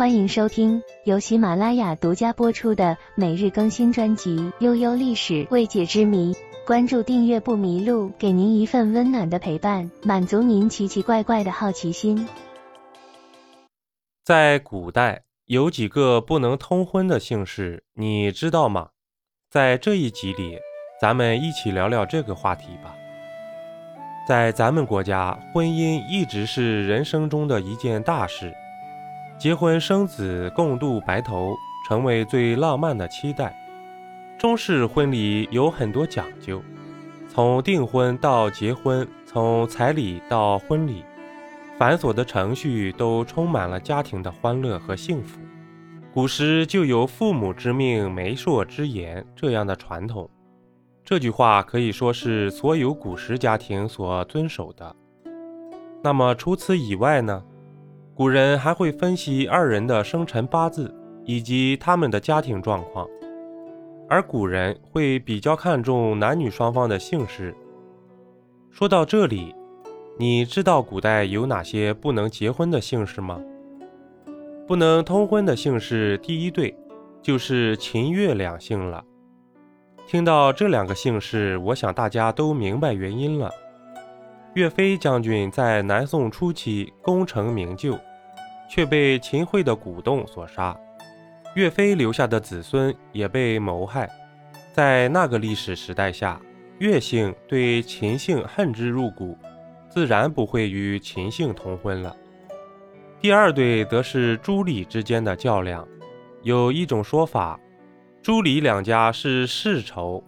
欢迎收听由喜马拉雅独家播出的每日更新专辑《悠悠历史未解之谜》。关注订阅不迷路，给您一份温暖的陪伴，满足您奇奇怪怪的好奇心。在古代，有几个不能通婚的姓氏，你知道吗？在这一集里，咱们一起聊聊这个话题吧。在咱们国家，婚姻一直是人生中的一件大事，结婚生子、共度白头，成为最浪漫的期待。中式婚礼有很多讲究，从订婚到结婚，从彩礼到婚礼，繁琐的程序都充满了家庭的欢乐和幸福。古时就有“父母之命，媒妁之言”这样的传统。这句话可以说是所有古时家庭所遵守的。那么除此以外呢？古人还会分析二人的生辰八字以及他们的家庭状况，而古人会比较看重男女双方的姓氏。说到这里，你知道古代有哪些不能结婚的姓氏吗？不能通婚的姓氏第一对就是秦岳两姓了。听到这两个姓氏，我想大家都明白原因了。岳飞将军在南宋初期功成名就，却被秦桧的鼓动所杀，岳飞留下的子孙也被谋害。在那个历史时代下，岳姓对秦姓恨之入骨，自然不会与秦姓通婚了。第二对则是朱李之间的较量，有一种说法。朱李两家是世仇。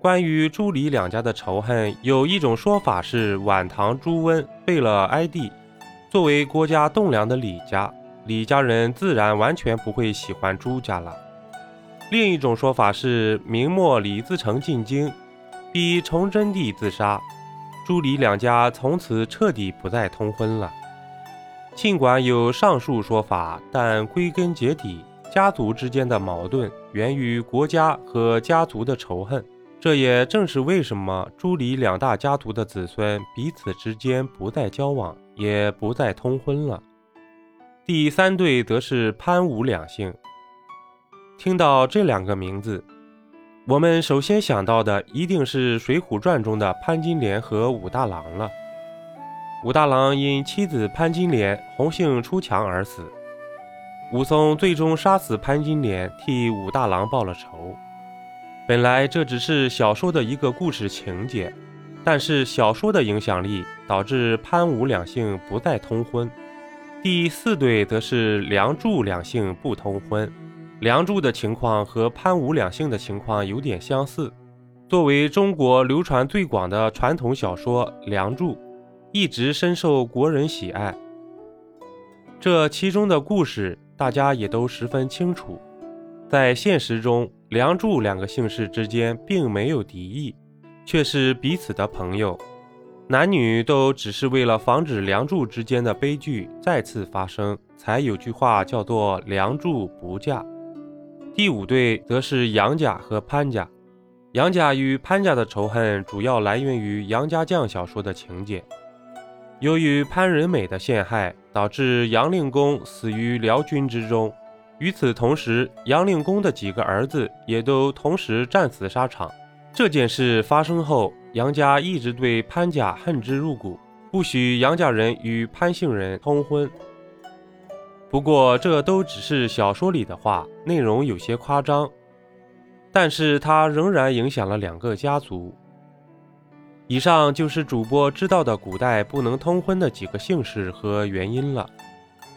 关于朱李两家的仇恨，有一种说法是晚唐朱温背了哀帝。作为国家栋梁的李家，李家人自然完全不会喜欢朱家了。另一种说法是明末李自成进京，逼崇祯帝自杀，朱李两家从此彻底不再通婚了。尽管有上述说法，但归根结底。家族之间的矛盾源于国家和家族的仇恨，这也正是为什么朱李两大家族的子孙彼此之间不再交往，也不再通婚了。第三对则是潘武两姓。听到这两个名字，我们首先想到的一定是《水浒传》中的潘金莲和武大郎了。武大郎因妻子潘金莲红杏出墙而死。武松最终杀死潘金莲，替武大郎报了仇。本来这只是小说的一个故事情节，但是小说的影响力导致潘武两姓不再通婚。第四对则是梁祝两姓不通婚。梁祝的情况和潘武两姓的情况有点相似。作为中国流传最广的传统小说《梁祝》，一直深受国人喜爱。这其中的故事。大家也都十分清楚，在现实中，梁祝两个姓氏之间并没有敌意，却是彼此的朋友。男女都只是为了防止梁祝之间的悲剧再次发生，才有句话叫做“梁祝不嫁”。第五对则是杨家和潘家，杨家与潘家的仇恨主要来源于杨家将小说的情节。由于潘仁美的陷害，导致杨令公死于辽军之中。与此同时，杨令公的几个儿子也都同时战死沙场。这件事发生后，杨家一直对潘家恨之入骨，不许杨家人与潘姓人通婚。不过，这都只是小说里的话，内容有些夸张，但是它仍然影响了两个家族。以上就是主播知道的古代不能通婚的几个姓氏和原因了。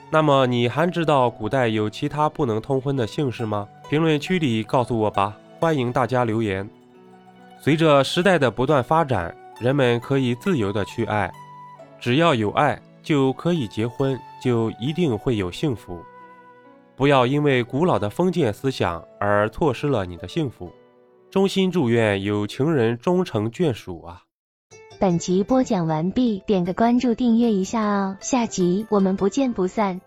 那么你还知道古代有其他不能通婚的姓氏吗？评论区里告诉我吧，欢迎大家留言。随着时代的不断发展，人们可以自由的去爱，只要有爱就可以结婚，就一定会有幸福。不要因为古老的封建思想而错失了你的幸福。衷心祝愿有情人终成眷属啊！本集播讲完毕，点个关注，订阅一下哦，下集我们不见不散。